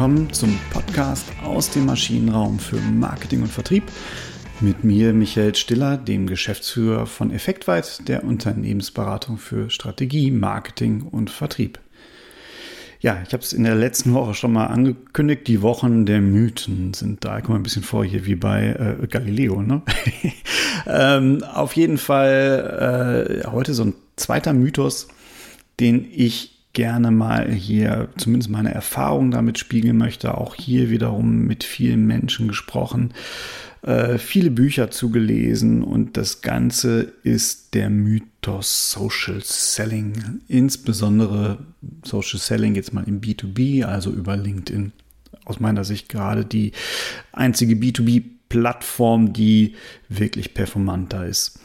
willkommen zum Podcast aus dem Maschinenraum für Marketing und Vertrieb. Mit mir Michael Stiller, dem Geschäftsführer von Effektweit, der Unternehmensberatung für Strategie, Marketing und Vertrieb. Ja, ich habe es in der letzten Woche schon mal angekündigt. Die Wochen der Mythen sind da. Ich komme ein bisschen vor hier wie bei äh, Galileo. Ne? ähm, auf jeden Fall äh, heute so ein zweiter Mythos, den ich gerne mal hier zumindest meine Erfahrung damit spiegeln möchte. Auch hier wiederum mit vielen Menschen gesprochen, äh, viele Bücher zugelesen und das Ganze ist der Mythos Social Selling. Insbesondere Social Selling jetzt mal im B2B, also über LinkedIn. Aus meiner Sicht gerade die einzige B2B-Plattform, die wirklich performanter ist.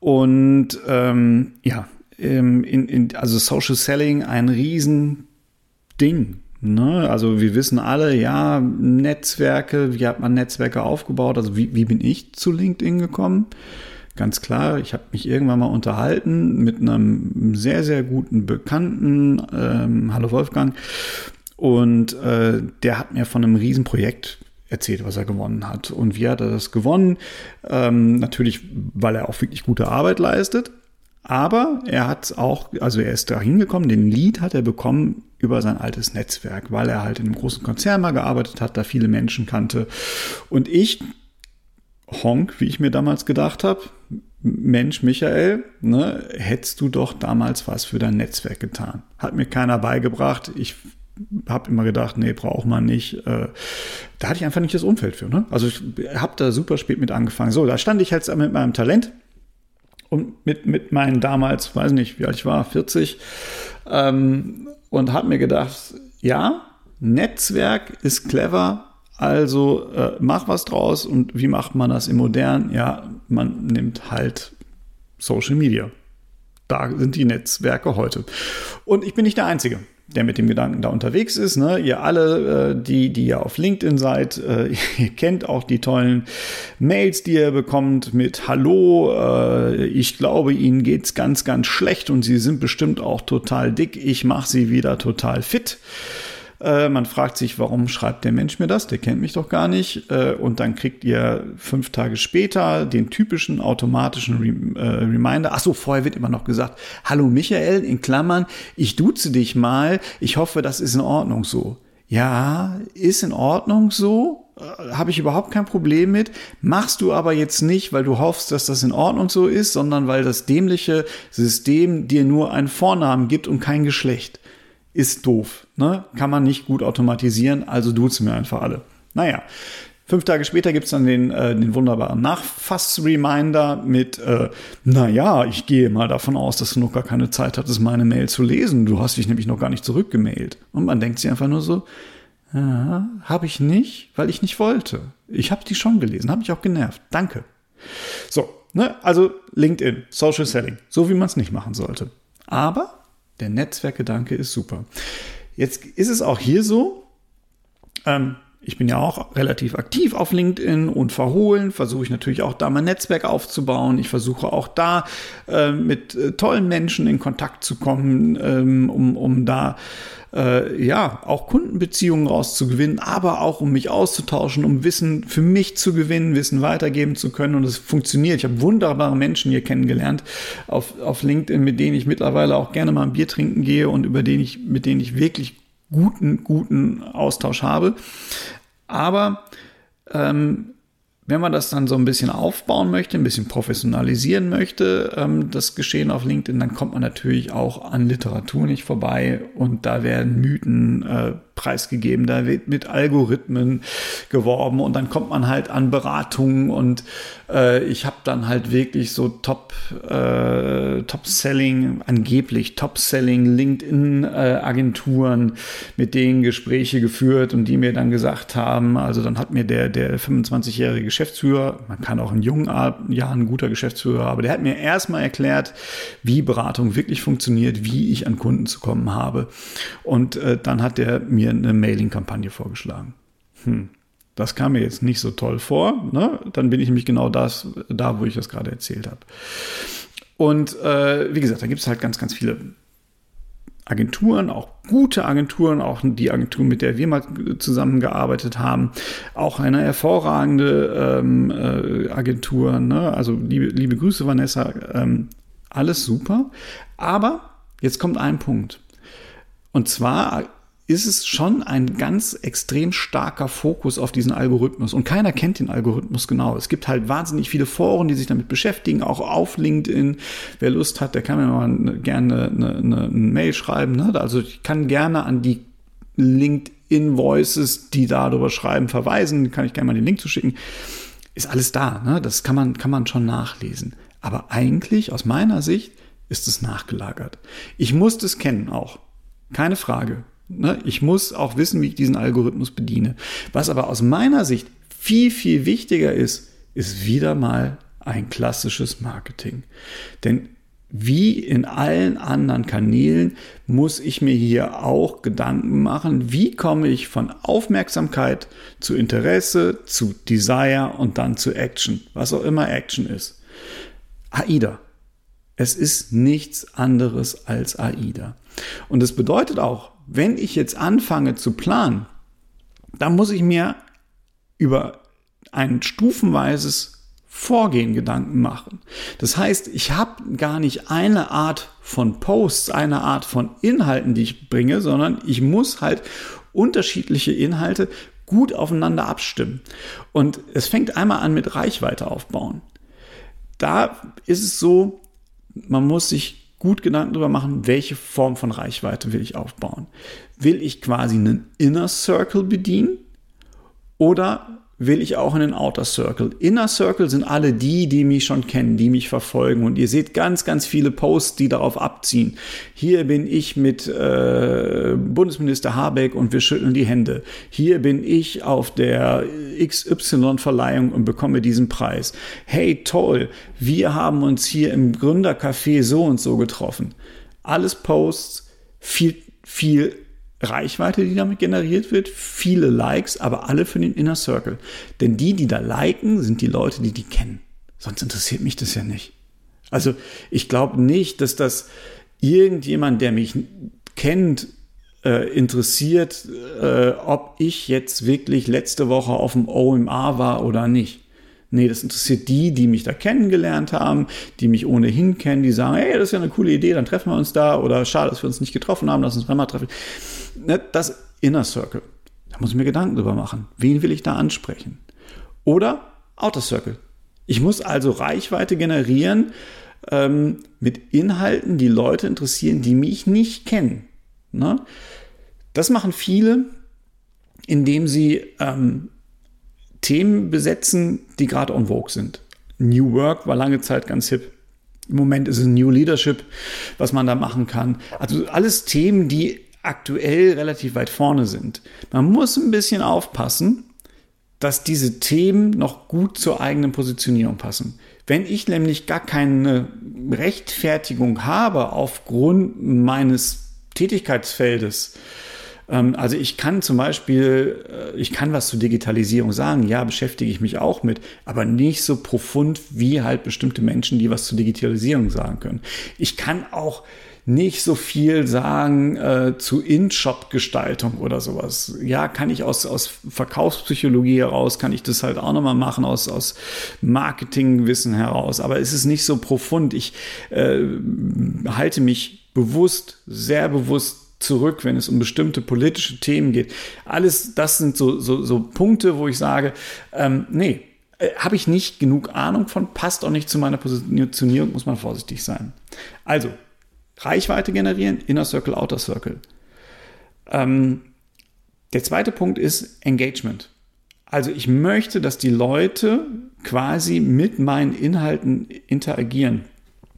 Und ähm, ja, ähm, in, in, also Social Selling ein Riesending. Ne? Also wir wissen alle, ja, Netzwerke, wie hat man Netzwerke aufgebaut? Also wie, wie bin ich zu LinkedIn gekommen? Ganz klar, ich habe mich irgendwann mal unterhalten mit einem sehr, sehr guten Bekannten, ähm, hallo Wolfgang, und äh, der hat mir von einem Riesenprojekt erzählt, was er gewonnen hat. Und wie hat er das gewonnen? Ähm, natürlich, weil er auch wirklich gute Arbeit leistet, aber er hat auch, also er ist da hingekommen, den Lead hat er bekommen über sein altes Netzwerk, weil er halt in einem großen Konzern mal gearbeitet hat, da viele Menschen kannte. Und ich, Honk, wie ich mir damals gedacht habe, Mensch, Michael, ne, hättest du doch damals was für dein Netzwerk getan. Hat mir keiner beigebracht. Ich habe immer gedacht, nee, braucht man nicht. Äh, da hatte ich einfach nicht das Umfeld für. Ne? Also ich habe da super spät mit angefangen. So, da stand ich jetzt mit meinem Talent und mit, mit meinen damals, weiß nicht, wie alt ich war, 40, ähm, und habe mir gedacht, ja, Netzwerk ist clever, also äh, mach was draus. Und wie macht man das im Modernen? Ja, man nimmt halt Social Media. Da sind die Netzwerke heute. Und ich bin nicht der Einzige der mit dem Gedanken da unterwegs ist. Ne? Ihr alle, äh, die, die ja auf LinkedIn seid, äh, ihr kennt auch die tollen Mails, die ihr bekommt mit Hallo, äh, ich glaube, Ihnen geht's ganz, ganz schlecht und Sie sind bestimmt auch total dick. Ich mache Sie wieder total fit. Äh, man fragt sich, warum schreibt der Mensch mir das? Der kennt mich doch gar nicht. Äh, und dann kriegt ihr fünf Tage später den typischen automatischen Rem äh, Reminder. Ach so, vorher wird immer noch gesagt, hallo Michael, in Klammern, ich duze dich mal. Ich hoffe, das ist in Ordnung so. Ja, ist in Ordnung so, äh, habe ich überhaupt kein Problem mit. Machst du aber jetzt nicht, weil du hoffst, dass das in Ordnung so ist, sondern weil das dämliche System dir nur einen Vornamen gibt und kein Geschlecht ist doof. Ne? Kann man nicht gut automatisieren, also duzen wir einfach alle. Naja, fünf Tage später gibt's dann den, äh, den wunderbaren Nachfass-Reminder mit, äh, naja, ich gehe mal davon aus, dass du noch gar keine Zeit hattest, meine Mail zu lesen. Du hast dich nämlich noch gar nicht zurückgemailt. Und man denkt sich einfach nur so, ja, habe ich nicht, weil ich nicht wollte. Ich habe die schon gelesen, habe mich auch genervt. Danke. So, ne, also LinkedIn, Social Selling, so wie man es nicht machen sollte. Aber der Netzwerkgedanke ist super. Jetzt ist es auch hier so, ähm, ich bin ja auch relativ aktiv auf LinkedIn und verhohlen, versuche ich natürlich auch da mein Netzwerk aufzubauen. Ich versuche auch da äh, mit äh, tollen Menschen in Kontakt zu kommen, ähm, um, um da äh, ja auch Kundenbeziehungen rauszugewinnen, aber auch um mich auszutauschen, um Wissen für mich zu gewinnen, Wissen weitergeben zu können. Und es funktioniert. Ich habe wunderbare Menschen hier kennengelernt auf, auf LinkedIn, mit denen ich mittlerweile auch gerne mal ein Bier trinken gehe und über denen ich, mit denen ich wirklich guten, guten Austausch habe. Aber ähm, wenn man das dann so ein bisschen aufbauen möchte, ein bisschen professionalisieren möchte, ähm, das Geschehen auf LinkedIn, dann kommt man natürlich auch an Literatur nicht vorbei und da werden Mythen äh, preisgegeben, da wird mit Algorithmen geworben und dann kommt man halt an Beratungen und äh, ich habe dann halt wirklich so Top äh, Top Selling angeblich Top Selling LinkedIn äh, Agenturen mit denen Gespräche geführt und die mir dann gesagt haben, also dann hat mir der der 25-jährige Geschäftsführer, man kann auch in jungen Jahren ein guter Geschäftsführer, aber der hat mir erstmal erklärt, wie Beratung wirklich funktioniert, wie ich an Kunden zu kommen habe. Und äh, dann hat mir mir eine Mailing-Kampagne vorgeschlagen. Hm. Das kam mir jetzt nicht so toll vor. Ne? Dann bin ich nämlich genau das, da, wo ich das gerade erzählt habe. Und äh, wie gesagt, da gibt es halt ganz, ganz viele Agenturen, auch gute Agenturen, auch die Agentur, mit der wir mal zusammengearbeitet haben, auch eine hervorragende ähm, äh, Agentur. Ne? Also liebe, liebe Grüße, Vanessa. Ähm, alles super. Aber jetzt kommt ein Punkt. Und zwar ist es schon ein ganz extrem starker Fokus auf diesen Algorithmus. Und keiner kennt den Algorithmus genau. Es gibt halt wahnsinnig viele Foren, die sich damit beschäftigen, auch auf LinkedIn. Wer Lust hat, der kann mir mal gerne eine, eine, eine Mail schreiben. Ne? Also ich kann gerne an die LinkedIn Voices, die darüber schreiben, verweisen. Kann ich gerne mal den Link zuschicken. Ist alles da. Ne? Das kann man, kann man schon nachlesen. Aber eigentlich, aus meiner Sicht, ist es nachgelagert. Ich muss das kennen auch. Keine Frage. Ne? Ich muss auch wissen, wie ich diesen Algorithmus bediene. Was aber aus meiner Sicht viel, viel wichtiger ist, ist wieder mal ein klassisches Marketing. Denn wie in allen anderen Kanälen muss ich mir hier auch Gedanken machen, wie komme ich von Aufmerksamkeit zu Interesse, zu Desire und dann zu Action, was auch immer Action ist. AIDA. Es ist nichts anderes als AIDA. Und es bedeutet auch, wenn ich jetzt anfange zu planen, dann muss ich mir über ein stufenweises Vorgehen Gedanken machen. Das heißt, ich habe gar nicht eine Art von Posts, eine Art von Inhalten, die ich bringe, sondern ich muss halt unterschiedliche Inhalte gut aufeinander abstimmen. Und es fängt einmal an mit Reichweite aufbauen. Da ist es so, man muss sich gut Gedanken darüber machen, welche Form von Reichweite will ich aufbauen. Will ich quasi einen Inner Circle bedienen oder will ich auch in den Outer Circle. Inner Circle sind alle die, die mich schon kennen, die mich verfolgen. Und ihr seht ganz, ganz viele Posts, die darauf abziehen. Hier bin ich mit äh, Bundesminister Habeck und wir schütteln die Hände. Hier bin ich auf der XY-Verleihung und bekomme diesen Preis. Hey, toll, wir haben uns hier im Gründercafé so und so getroffen. Alles Posts, viel, viel Reichweite, die damit generiert wird, viele Likes, aber alle für den Inner Circle. Denn die, die da liken, sind die Leute, die die kennen. Sonst interessiert mich das ja nicht. Also ich glaube nicht, dass das irgendjemand, der mich kennt, äh, interessiert, äh, ob ich jetzt wirklich letzte Woche auf dem OMA war oder nicht. Nee, das interessiert die, die mich da kennengelernt haben, die mich ohnehin kennen, die sagen, hey, das ist ja eine coole Idee, dann treffen wir uns da oder schade, dass wir uns nicht getroffen haben, lass uns dreimal treffen. Ne, das Inner Circle. Da muss ich mir Gedanken drüber machen. Wen will ich da ansprechen? Oder Outer Circle. Ich muss also Reichweite generieren ähm, mit Inhalten, die Leute interessieren, die mich nicht kennen. Ne? Das machen viele, indem sie ähm, Themen besetzen, die gerade on vogue sind. New Work war lange Zeit ganz hip. Im Moment ist es New Leadership, was man da machen kann. Also alles Themen, die aktuell relativ weit vorne sind. Man muss ein bisschen aufpassen, dass diese Themen noch gut zur eigenen Positionierung passen. Wenn ich nämlich gar keine Rechtfertigung habe aufgrund meines Tätigkeitsfeldes, also ich kann zum Beispiel, äh, ich kann was zur Digitalisierung sagen, ja, beschäftige ich mich auch mit, aber nicht so profund wie halt bestimmte Menschen, die was zur Digitalisierung sagen können. Ich kann auch nicht so viel sagen äh, zu In-Shop-Gestaltung oder sowas. Ja, kann ich aus, aus Verkaufspsychologie heraus, kann ich das halt auch nochmal machen, aus, aus Marketingwissen heraus. Aber es ist nicht so profund. Ich äh, halte mich bewusst, sehr bewusst zurück, wenn es um bestimmte politische Themen geht. Alles das sind so, so, so Punkte, wo ich sage, ähm, nee, äh, habe ich nicht genug Ahnung von, passt auch nicht zu meiner Positionierung, muss man vorsichtig sein. Also, Reichweite generieren, Inner Circle, Outer Circle. Ähm, der zweite Punkt ist Engagement. Also ich möchte, dass die Leute quasi mit meinen Inhalten interagieren.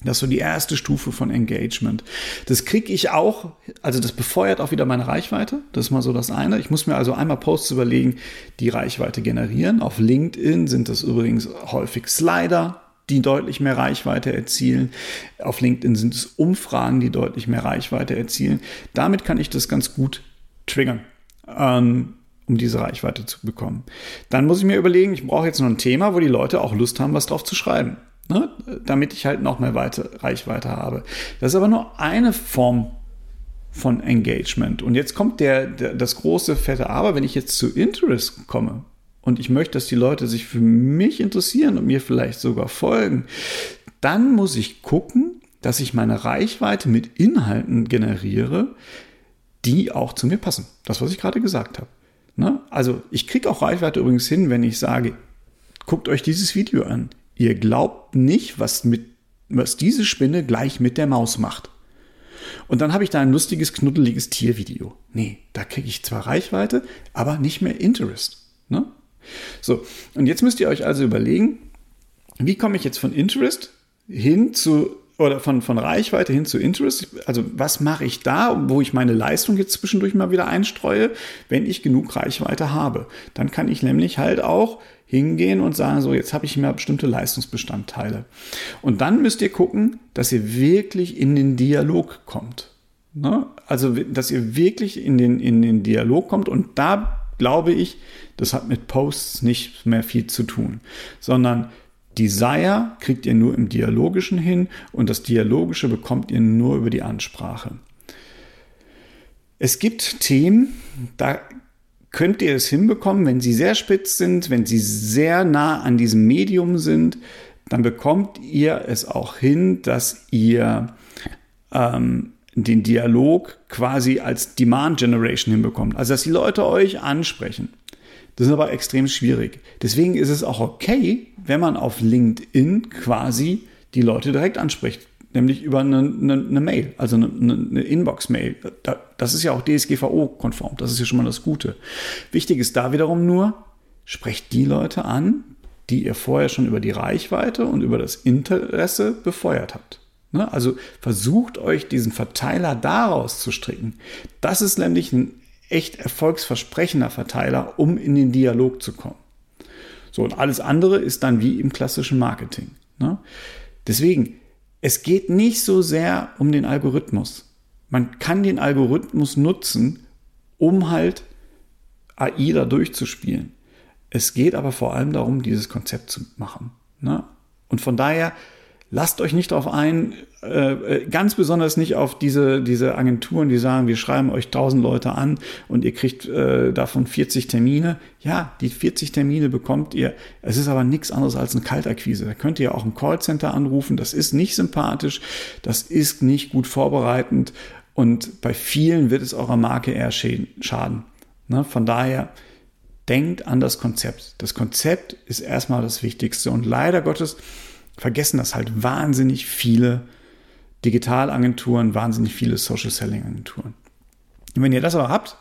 Das ist so die erste Stufe von Engagement. Das kriege ich auch, also das befeuert auch wieder meine Reichweite. Das ist mal so das eine. Ich muss mir also einmal Posts überlegen, die Reichweite generieren. Auf LinkedIn sind das übrigens häufig Slider, die deutlich mehr Reichweite erzielen. Auf LinkedIn sind es Umfragen, die deutlich mehr Reichweite erzielen. Damit kann ich das ganz gut triggern. Ähm, um diese Reichweite zu bekommen. Dann muss ich mir überlegen, ich brauche jetzt noch ein Thema, wo die Leute auch Lust haben, was drauf zu schreiben ne? damit ich halt noch mehr Weite, Reichweite habe. Das ist aber nur eine Form von Engagement. Und jetzt kommt der, der, das große fette Aber, wenn ich jetzt zu Interest komme und ich möchte, dass die Leute sich für mich interessieren und mir vielleicht sogar folgen, dann muss ich gucken, dass ich meine Reichweite mit Inhalten generiere, die auch zu mir passen. Das, was ich gerade gesagt habe. Ne? Also ich kriege auch Reichweite übrigens hin, wenn ich sage, guckt euch dieses Video an. Ihr glaubt nicht, was, mit, was diese Spinne gleich mit der Maus macht. Und dann habe ich da ein lustiges, knuddeliges Tiervideo. Nee, da kriege ich zwar Reichweite, aber nicht mehr Interest. Ne? So, und jetzt müsst ihr euch also überlegen, wie komme ich jetzt von Interest hin zu oder von, von Reichweite hin zu Interest. Also was mache ich da, wo ich meine Leistung jetzt zwischendurch mal wieder einstreue, wenn ich genug Reichweite habe. Dann kann ich nämlich halt auch hingehen und sagen, so jetzt habe ich mir bestimmte Leistungsbestandteile. Und dann müsst ihr gucken, dass ihr wirklich in den Dialog kommt. Ne? Also, dass ihr wirklich in den, in den Dialog kommt und da glaube ich, das hat mit Posts nicht mehr viel zu tun, sondern Desire kriegt ihr nur im Dialogischen hin und das Dialogische bekommt ihr nur über die Ansprache. Es gibt Themen, da könnt ihr es hinbekommen, wenn sie sehr spitz sind, wenn sie sehr nah an diesem Medium sind, dann bekommt ihr es auch hin, dass ihr ähm, den Dialog quasi als Demand Generation hinbekommt. Also dass die Leute euch ansprechen. Das ist aber extrem schwierig. Deswegen ist es auch okay, wenn man auf LinkedIn quasi die Leute direkt anspricht, nämlich über eine, eine, eine Mail, also eine, eine Inbox-Mail. Das ist ja auch DSGVO-konform, das ist ja schon mal das Gute. Wichtig ist da wiederum nur, sprecht die Leute an, die ihr vorher schon über die Reichweite und über das Interesse befeuert habt. Ne? Also versucht euch diesen Verteiler daraus zu stricken. Das ist nämlich ein echt erfolgsversprechender Verteiler, um in den Dialog zu kommen. So, und alles andere ist dann wie im klassischen Marketing. Ne? Deswegen, es geht nicht so sehr um den Algorithmus. Man kann den Algorithmus nutzen, um halt AI da durchzuspielen. Es geht aber vor allem darum, dieses Konzept zu machen. Ne? Und von daher lasst euch nicht darauf ein, äh, äh, ganz besonders nicht auf diese, diese Agenturen, die sagen, wir schreiben euch 1000 Leute an und ihr kriegt äh, davon 40 Termine. Ja, die 40 Termine bekommt ihr. Es ist aber nichts anderes als eine Kaltakquise. Da könnt ihr auch ein Callcenter anrufen. Das ist nicht sympathisch. Das ist nicht gut vorbereitend. Und bei vielen wird es eurer Marke eher schaden. Ne? Von daher, denkt an das Konzept. Das Konzept ist erstmal das Wichtigste. Und leider Gottes, vergessen das halt wahnsinnig viele Digitalagenturen, wahnsinnig viele Social Selling Agenturen. Und wenn ihr das aber habt,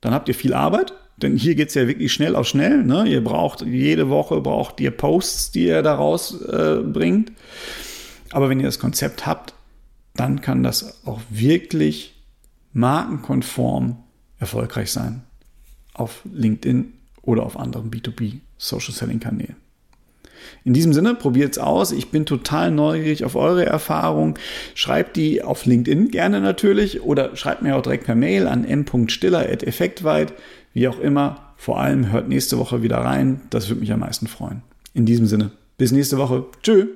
dann habt ihr viel Arbeit, denn hier geht es ja wirklich schnell auf schnell. Ne? Ihr braucht jede Woche braucht ihr Posts, die ihr daraus äh, bringt. Aber wenn ihr das Konzept habt, dann kann das auch wirklich markenkonform erfolgreich sein auf LinkedIn oder auf anderen B2B Social Selling Kanälen. In diesem Sinne, probiert es aus. Ich bin total neugierig auf eure Erfahrungen. Schreibt die auf LinkedIn gerne natürlich oder schreibt mir auch direkt per Mail an m.stiller.effektweit. Wie auch immer. Vor allem hört nächste Woche wieder rein. Das würde mich am meisten freuen. In diesem Sinne, bis nächste Woche. Tschüss.